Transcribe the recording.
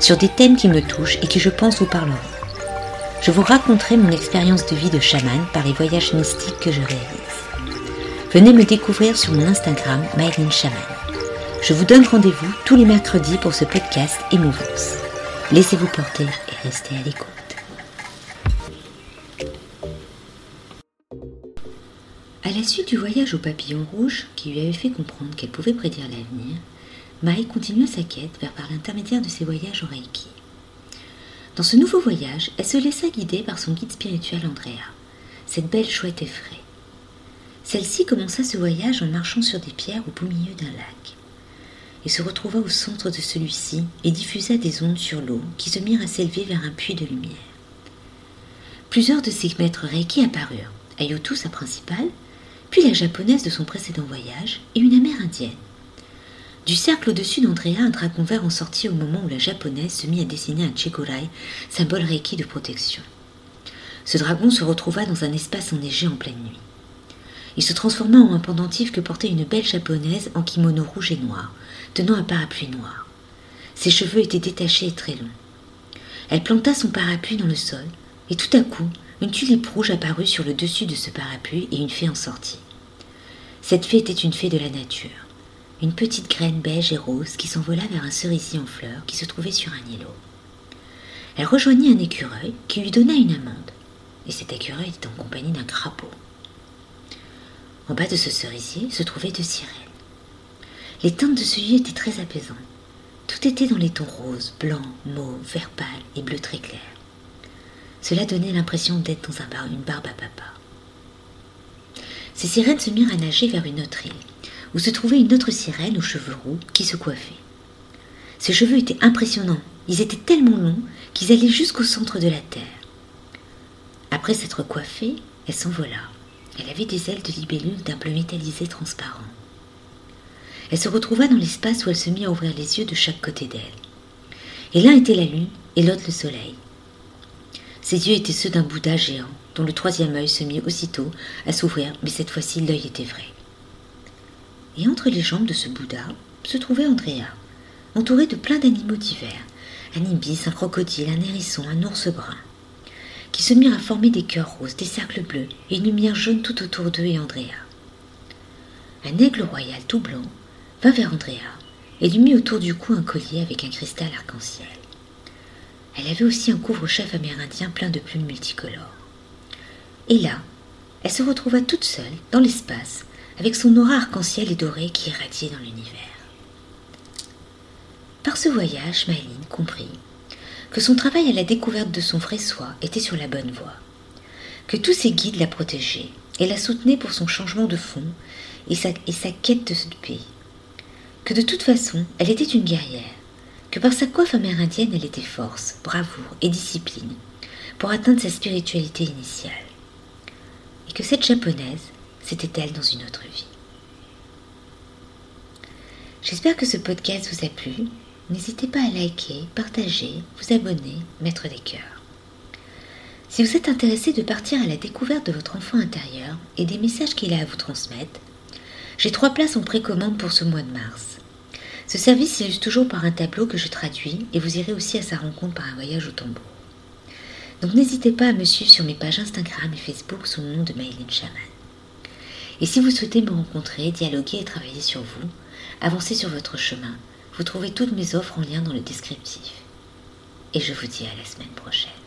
sur des thèmes qui me touchent et qui je pense vous parleront. Je vous raconterai mon expérience de vie de chaman par les voyages mystiques que je réalise. Venez me découvrir sur mon Instagram Myline. Je vous donne rendez-vous tous les mercredis pour ce podcast Émouvance. Laissez-vous porter et restez à l'écoute. À la suite du voyage au papillon rouge qui lui avait fait comprendre qu'elle pouvait prédire l'avenir, Mai continua sa quête vers par l'intermédiaire de ses voyages au Reiki. Dans ce nouveau voyage, elle se laissa guider par son guide spirituel Andrea, cette belle chouette effraie. Celle-ci commença ce voyage en marchant sur des pierres au beau milieu d'un lac. et se retrouva au centre de celui-ci et diffusa des ondes sur l'eau qui se mirent à s'élever vers un puits de lumière. Plusieurs de ses maîtres Reiki apparurent, Ayotu sa principale, puis la japonaise de son précédent voyage et une amérindienne. Du cercle au-dessus d'Andrea, un dragon vert en sortit au moment où la japonaise se mit à dessiner un chekorai, symbole reiki de protection. Ce dragon se retrouva dans un espace enneigé en pleine nuit. Il se transforma en un pendentif que portait une belle japonaise en kimono rouge et noir, tenant un parapluie noir. Ses cheveux étaient détachés et très longs. Elle planta son parapluie dans le sol, et tout à coup, une tulipe rouge apparut sur le dessus de ce parapluie et une fée en sortit. Cette fée était une fée de la nature une petite graine beige et rose qui s'envola vers un cerisier en fleurs qui se trouvait sur un îlot. Elle rejoignit un écureuil qui lui donna une amande, et cet écureuil était en compagnie d'un crapaud. En bas de ce cerisier se trouvaient deux sirènes. Les teintes de ce lieu étaient très apaisantes. Tout était dans les tons roses, blancs, mauves, vert pâle et bleu très clair. Cela donnait l'impression d'être dans un bar, une barbe à papa. Ces sirènes se mirent à nager vers une autre île où se trouvait une autre sirène aux cheveux roux qui se coiffait. Ses cheveux étaient impressionnants, ils étaient tellement longs qu'ils allaient jusqu'au centre de la terre. Après s'être coiffée, elle s'envola. Elle avait des ailes de libellule d'un bleu métallisé transparent. Elle se retrouva dans l'espace où elle se mit à ouvrir les yeux de chaque côté d'elle. Et l'un était la lune et l'autre le soleil. Ses yeux étaient ceux d'un Bouddha géant, dont le troisième œil se mit aussitôt à s'ouvrir, mais cette fois-ci l'œil était vrai et entre les jambes de ce Bouddha se trouvait Andrea, entouré de plein d'animaux divers, un ibis, un crocodile, un hérisson, un ours brun, qui se mirent à former des cœurs roses, des cercles bleus et une lumière jaune tout autour d'eux et Andrea. Un aigle royal tout blanc vint vers Andrea et lui mit autour du cou un collier avec un cristal arc-en-ciel. Elle avait aussi un couvre-chef amérindien plein de plumes multicolores. Et là, elle se retrouva toute seule, dans l'espace, avec son aura arc-en-ciel et doré qui irradiait dans l'univers. Par ce voyage, Maëline comprit que son travail à la découverte de son vrai soi était sur la bonne voie, que tous ses guides la protégeaient et la soutenaient pour son changement de fond et sa, et sa quête de ce pays, que de toute façon, elle était une guerrière, que par sa coiffe amérindienne, elle était force, bravoure et discipline pour atteindre sa spiritualité initiale, et que cette japonaise c'était elle dans une autre vie. J'espère que ce podcast vous a plu. N'hésitez pas à liker, partager, vous abonner, mettre des cœurs. Si vous êtes intéressé de partir à la découverte de votre enfant intérieur et des messages qu'il a à vous transmettre, j'ai trois places en précommande pour ce mois de mars. Ce service s'illustre toujours par un tableau que je traduis et vous irez aussi à sa rencontre par un voyage au tambour. Donc n'hésitez pas à me suivre sur mes pages Instagram et Facebook sous le nom de Maylene Chaman. Et si vous souhaitez me rencontrer, dialoguer et travailler sur vous, avancez sur votre chemin. Vous trouvez toutes mes offres en lien dans le descriptif. Et je vous dis à la semaine prochaine.